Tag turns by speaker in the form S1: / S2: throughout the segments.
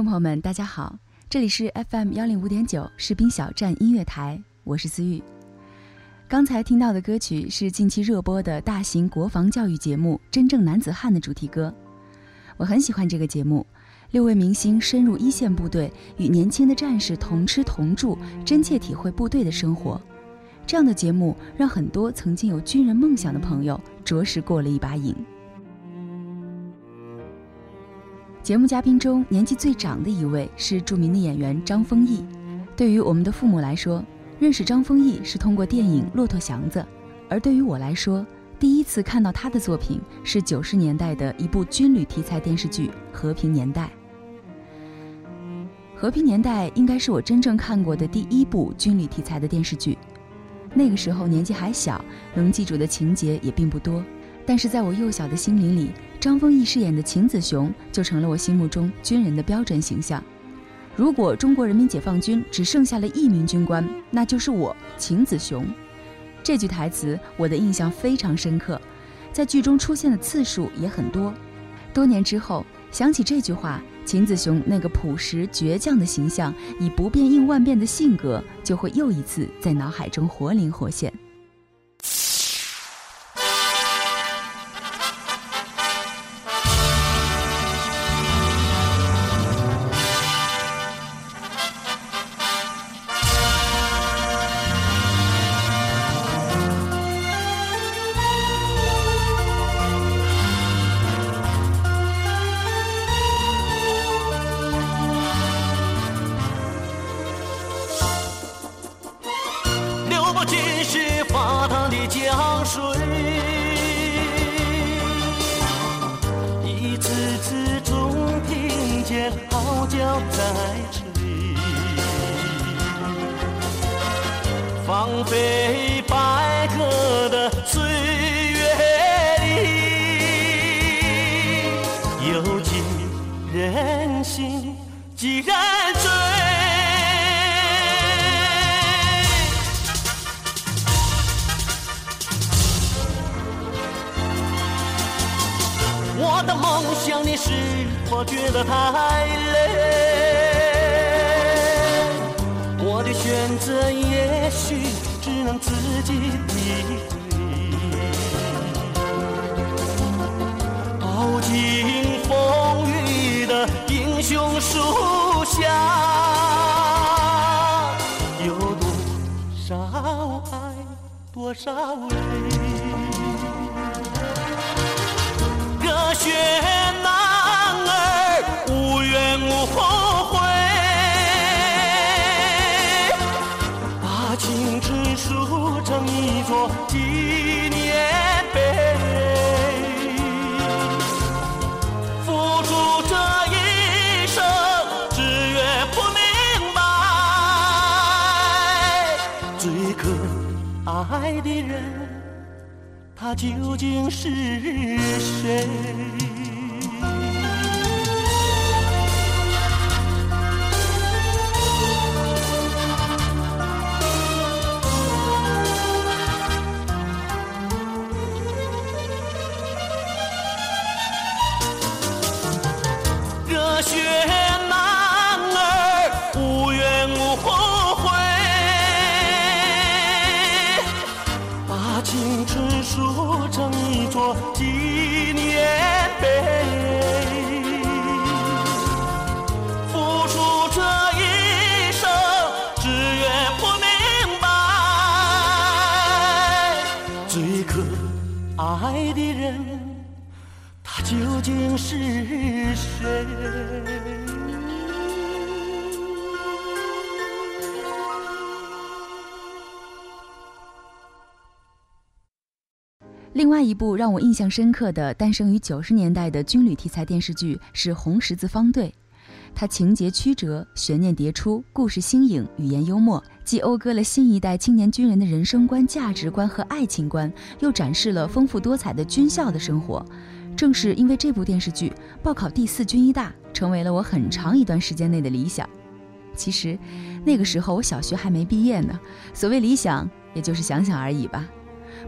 S1: 众朋友们，大家好，这里是 FM 幺零五点九士兵小站音乐台，我是思玉。刚才听到的歌曲是近期热播的大型国防教育节目《真正男子汉》的主题歌。我很喜欢这个节目，六位明星深入一线部队，与年轻的战士同吃同住，真切体会部队的生活。这样的节目让很多曾经有军人梦想的朋友着实过了一把瘾。节目嘉宾中年纪最长的一位是著名的演员张丰毅。对于我们的父母来说，认识张丰毅是通过电影《骆驼祥子》，而对于我来说，第一次看到他的作品是九十年代的一部军旅题材电视剧《和平年代》。《和平年代》应该是我真正看过的第一部军旅题材的电视剧。那个时候年纪还小，能记住的情节也并不多，但是在我幼小的心灵里，张丰毅饰演的秦子雄就成了我心目中军人的标准形象。如果中国人民解放军只剩下了一名军官，那就是我秦子雄。这句台词我的印象非常深刻，在剧中出现的次数也很多。多年之后想起这句话，秦子雄那个朴实倔强的形象，以不变应万变的性格，就会又一次在脑海中活灵活现。
S2: 号角在吹，放飞白鸽的岁月里，有几人心，几人醉。我的梦想，你是否觉得太树下，有多少爱，多少泪。热血爱的人。他究竟是谁？是谁？
S1: 另外一部让我印象深刻的诞生于九十年代的军旅题材电视剧是《红十字方队》，它情节曲折，悬念迭出，故事新颖，语言幽默，既讴歌了新一代青年军人的人生观、价值观和爱情观，又展示了丰富多彩的军校的生活。正是因为这部电视剧，报考第四军医大成为了我很长一段时间内的理想。其实，那个时候我小学还没毕业呢，所谓理想，也就是想想而已吧。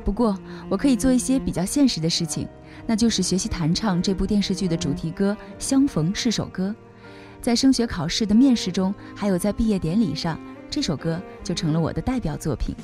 S1: 不过，我可以做一些比较现实的事情，那就是学习弹唱这部电视剧的主题歌《相逢是首歌》。在升学考试的面试中，还有在毕业典礼上，这首歌就成了我的代表作品。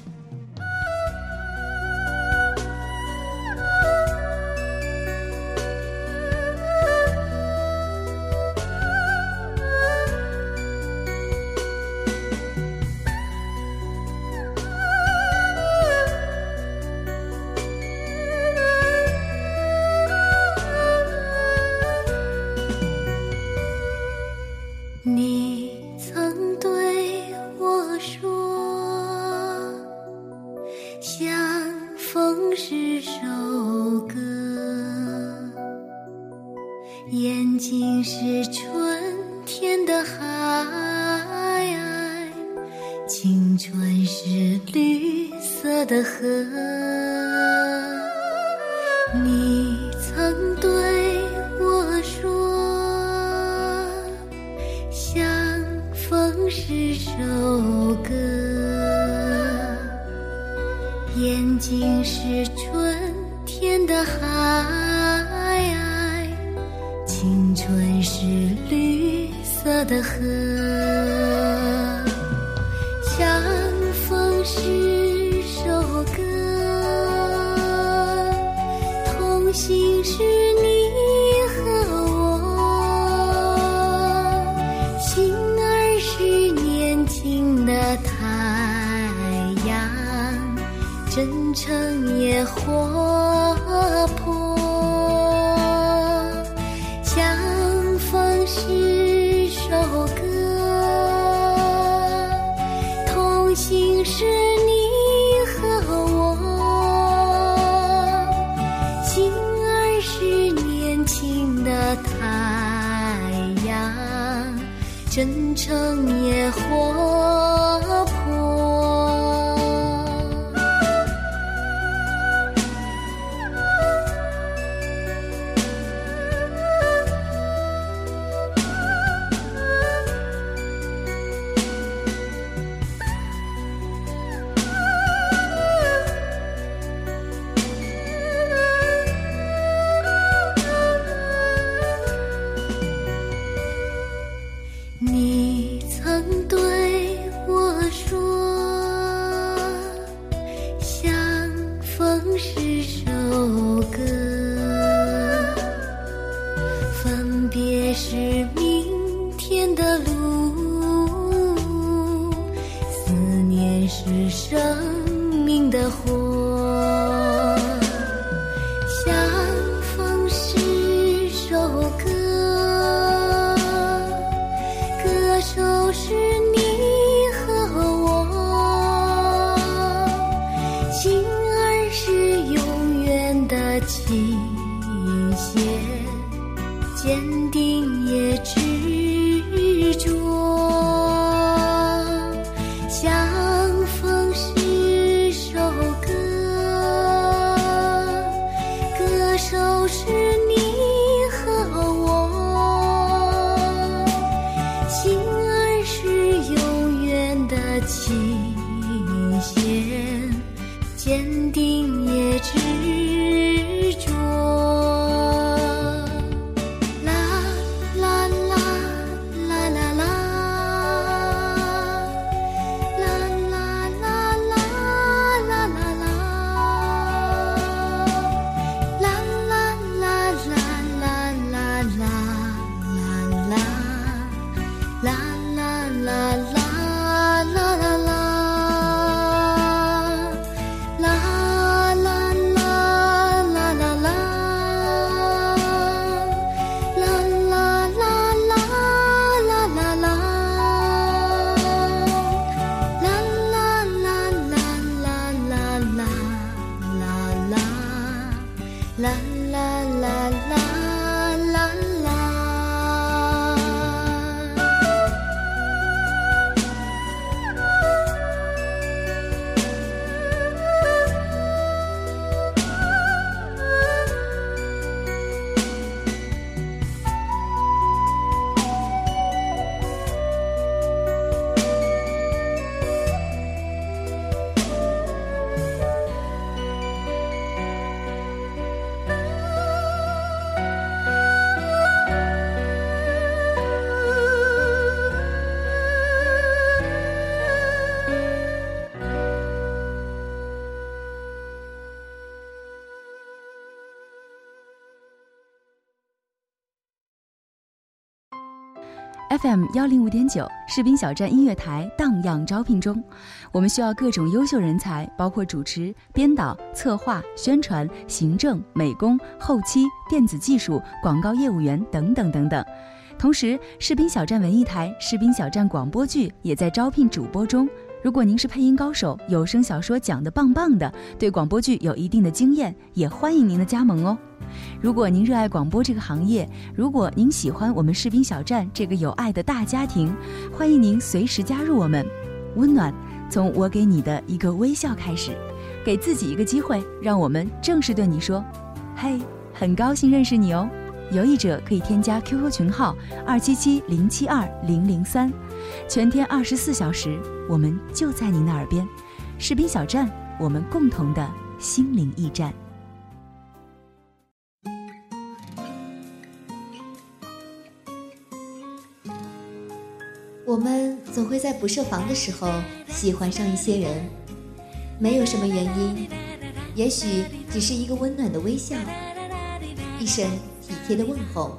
S3: 眼睛是春天的海，青春是绿色的河。你曾对我说。相逢是首歌，眼睛是春天的海，的河，相逢是首歌，同行是你和我，心儿是年轻的太阳，真诚也活泼。火歌，一线坚定，也只。
S1: FM 幺零五点九士兵小站音乐台荡漾招聘中，我们需要各种优秀人才，包括主持、编导、策划、宣传、行政、美工、后期、电子技术、广告业务员等等等等。同时，士兵小站文艺台、士兵小站广播剧也在招聘主播中。如果您是配音高手，有声小说讲得棒棒的，对广播剧有一定的经验，也欢迎您的加盟哦。如果您热爱广播这个行业，如果您喜欢我们士兵小站这个有爱的大家庭，欢迎您随时加入我们。温暖从我给你的一个微笑开始，给自己一个机会，让我们正式对你说：“嘿，很高兴认识你哦。”有意者可以添加 QQ 群号二七七零七二零零三，全天二十四小时，我们就在您的耳边。士兵小站，我们共同的心灵驿站。
S4: 我们总会在不设防的时候喜欢上一些人，没有什么原因，也许只是一个温暖的微笑，一声体贴的问候。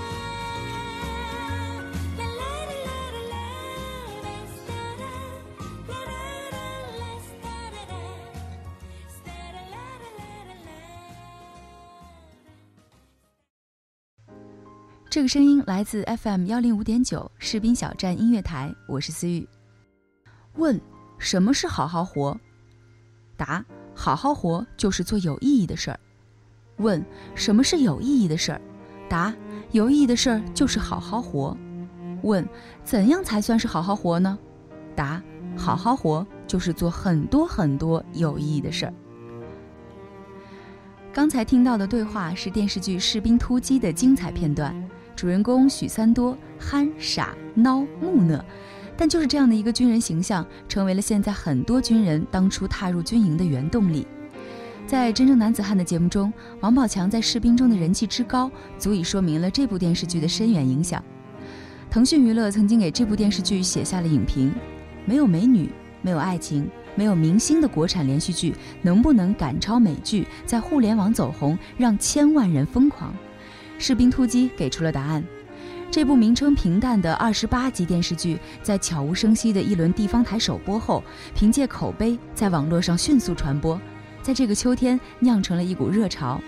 S1: 这个声音来自 FM 幺零五点九士兵小站音乐台，我是思雨。问：什么是好好活？答：好好活就是做有意义的事儿。问：什么是有意义的事儿？答：有意义的事儿就是好好活。问：怎样才算是好好活呢？答：好好活就是做很多很多有意义的事儿。刚才听到的对话是电视剧《士兵突击》的精彩片段。主人公许三多憨傻孬木讷，但就是这样的一个军人形象，成为了现在很多军人当初踏入军营的原动力。在《真正男子汉》的节目中，王宝强在士兵中的人气之高，足以说明了这部电视剧的深远影响。腾讯娱乐曾经给这部电视剧写下了影评：没有美女，没有爱情，没有明星的国产连续剧，能不能赶超美剧，在互联网走红，让千万人疯狂？《士兵突击》给出了答案。这部名称平淡的二十八集电视剧，在悄无声息的一轮地方台首播后，凭借口碑在网络上迅速传播，在这个秋天酿成了一股热潮。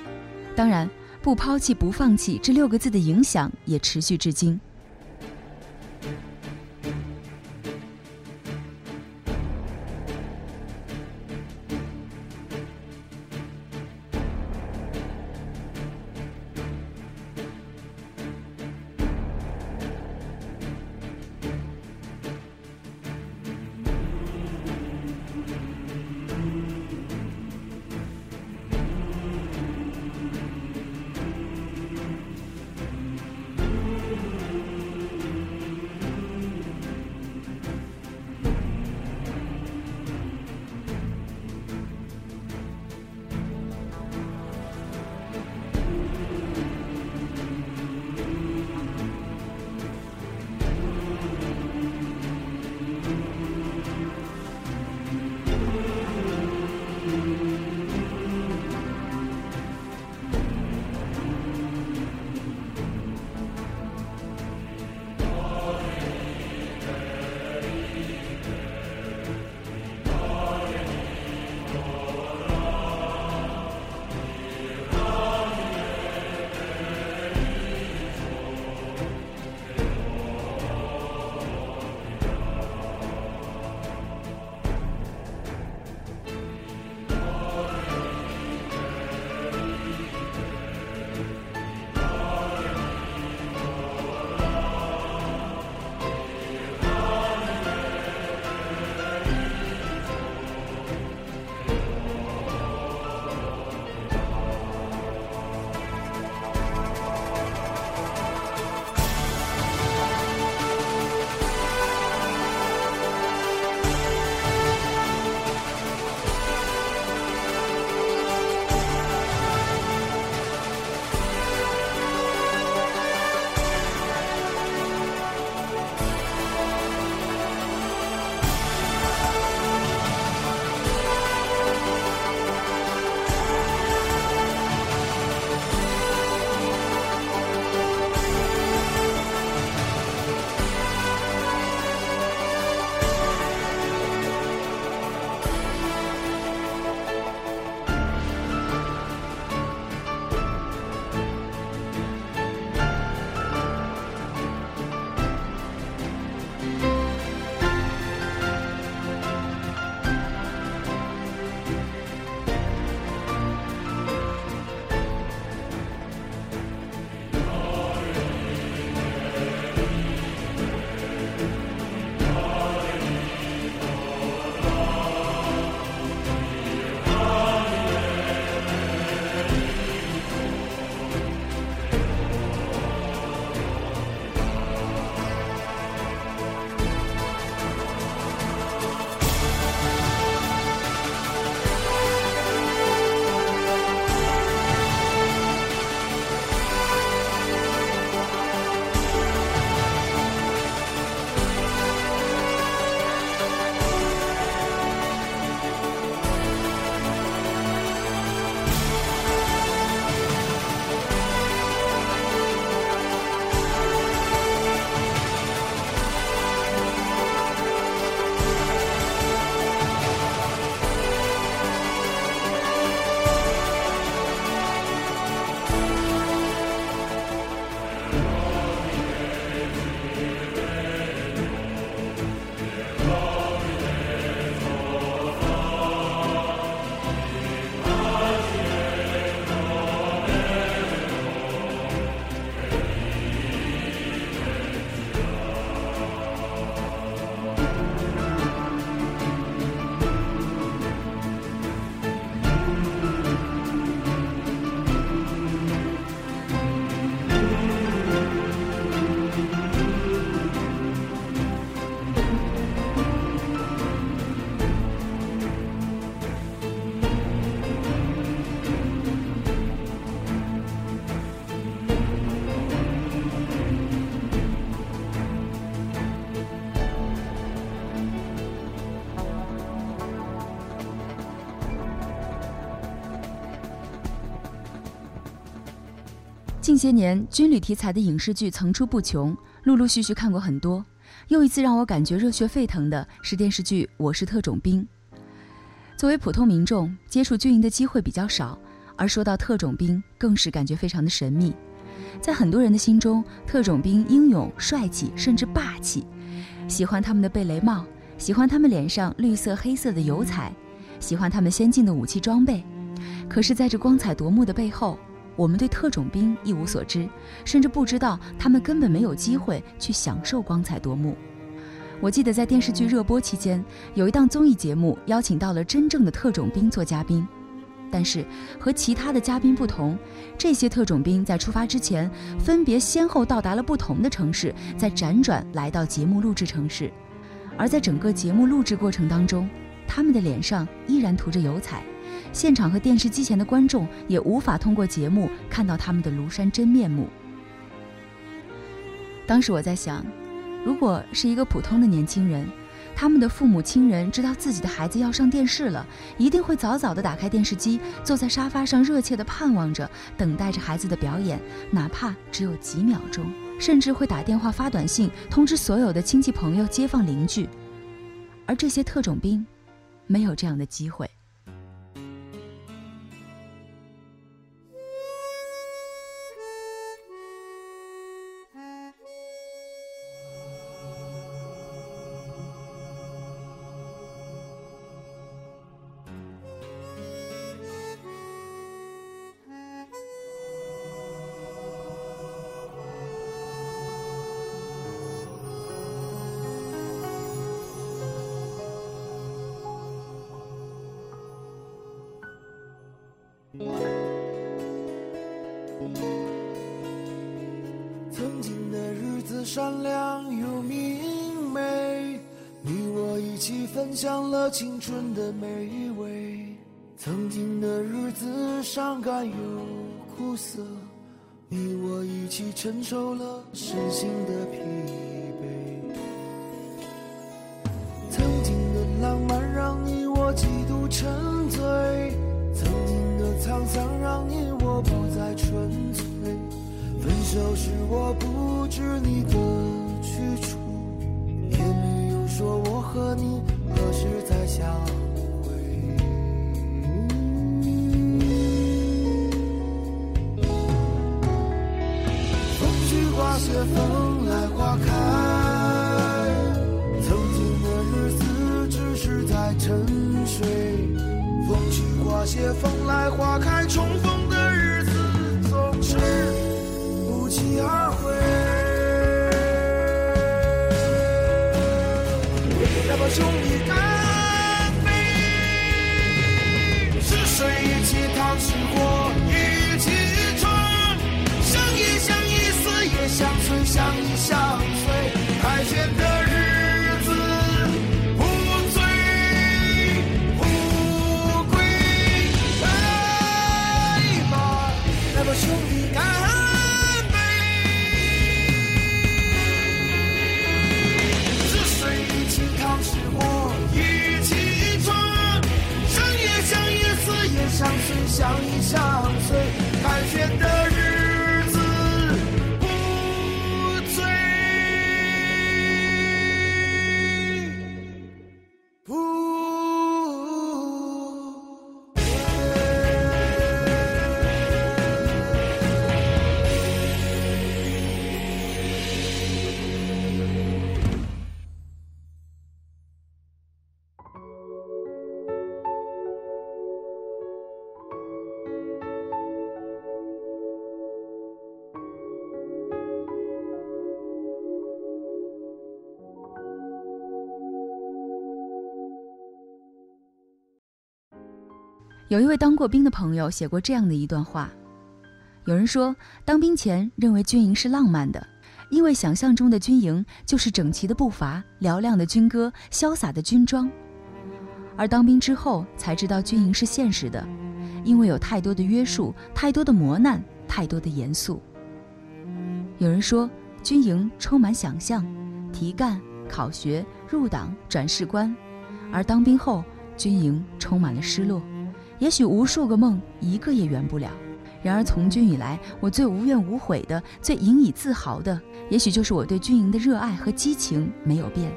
S1: 当然，“不抛弃，不放弃”这六个字的影响也持续至今。些年，军旅题材的影视剧层出不穷，陆陆续续看过很多。又一次让我感觉热血沸腾的是电视剧《我是特种兵》。作为普通民众，接触军营的机会比较少，而说到特种兵，更是感觉非常的神秘。在很多人的心中，特种兵英勇、帅气，甚至霸气，喜欢他们的贝雷帽，喜欢他们脸上绿色、黑色的油彩，喜欢他们先进的武器装备。可是，在这光彩夺目的背后，我们对特种兵一无所知，甚至不知道他们根本没有机会去享受光彩夺目。我记得在电视剧热播期间，有一档综艺节目邀请到了真正的特种兵做嘉宾，但是和其他的嘉宾不同，这些特种兵在出发之前分别先后到达了不同的城市，再辗转来到节目录制城市，而在整个节目录制过程当中，他们的脸上依然涂着油彩。现场和电视机前的观众也无法通过节目看到他们的庐山真面目。当时我在想，如果是一个普通的年轻人，他们的父母亲人知道自己的孩子要上电视了，一定会早早的打开电视机，坐在沙发上热切的盼望着，等待着孩子的表演，哪怕只有几秒钟，甚至会打电话发短信通知所有的亲戚朋友、街坊邻居。而这些特种兵，没有这样的机会。
S5: 曾经的日子伤感又苦涩，你我一起承受了身心的疲惫。曾经的浪漫让你我几度沉醉，曾经的沧桑让你我不再纯粹。分手时我不知你的去处，也没有说我和你何时再相风来花开。曾经的日子只是在沉睡。风去花谢，风来花开，重逢的日子总是不期而会。来吧，兄弟，干杯！是谁一起淌，是相随，相依相随。开轩的日子不醉不归。来吧，来吧，兄弟，干杯！是水一起淌，是火一起闯，生也相依，死也相随，相依相随。凯旋的日
S1: 有一位当过兵的朋友写过这样的一段话：有人说，当兵前认为军营是浪漫的，因为想象中的军营就是整齐的步伐、嘹亮的军歌、潇洒的军装；而当兵之后才知道军营是现实的，因为有太多的约束、太多的磨难、太多的严肃。有人说，军营充满想象，提干、考学、入党、转士官；而当兵后，军营充满了失落。也许无数个梦，一个也圆不了。然而从军以来，我最无怨无悔的、最引以自豪的，也许就是我对军营的热爱和激情没有变，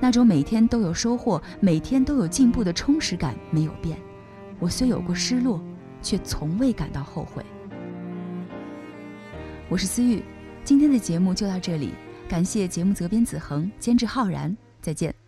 S1: 那种每天都有收获、每天都有进步的充实感没有变。我虽有过失落，却从未感到后悔。我是思玉，今天的节目就到这里，感谢节目责编子恒，监制浩然，再见。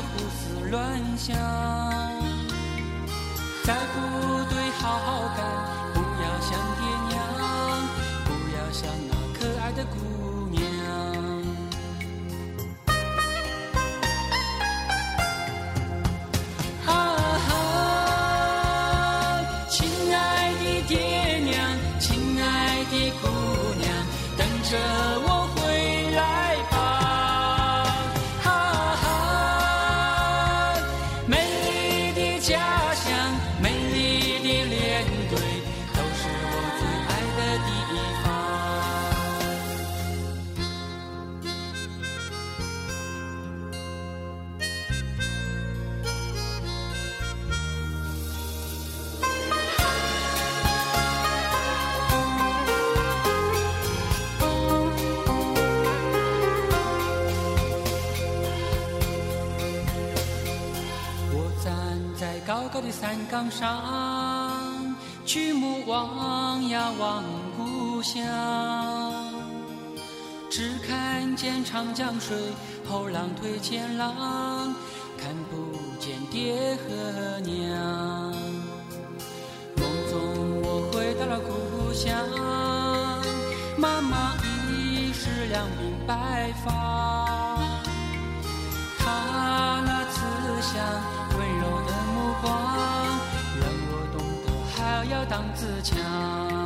S6: 胡思乱想。在部队好好干高的山岗上，举目望呀望故乡，只看见长江水后浪推前浪，看不见爹和娘。梦中我回到了故乡，妈妈已是两鬓白发。她那慈祥要当自强。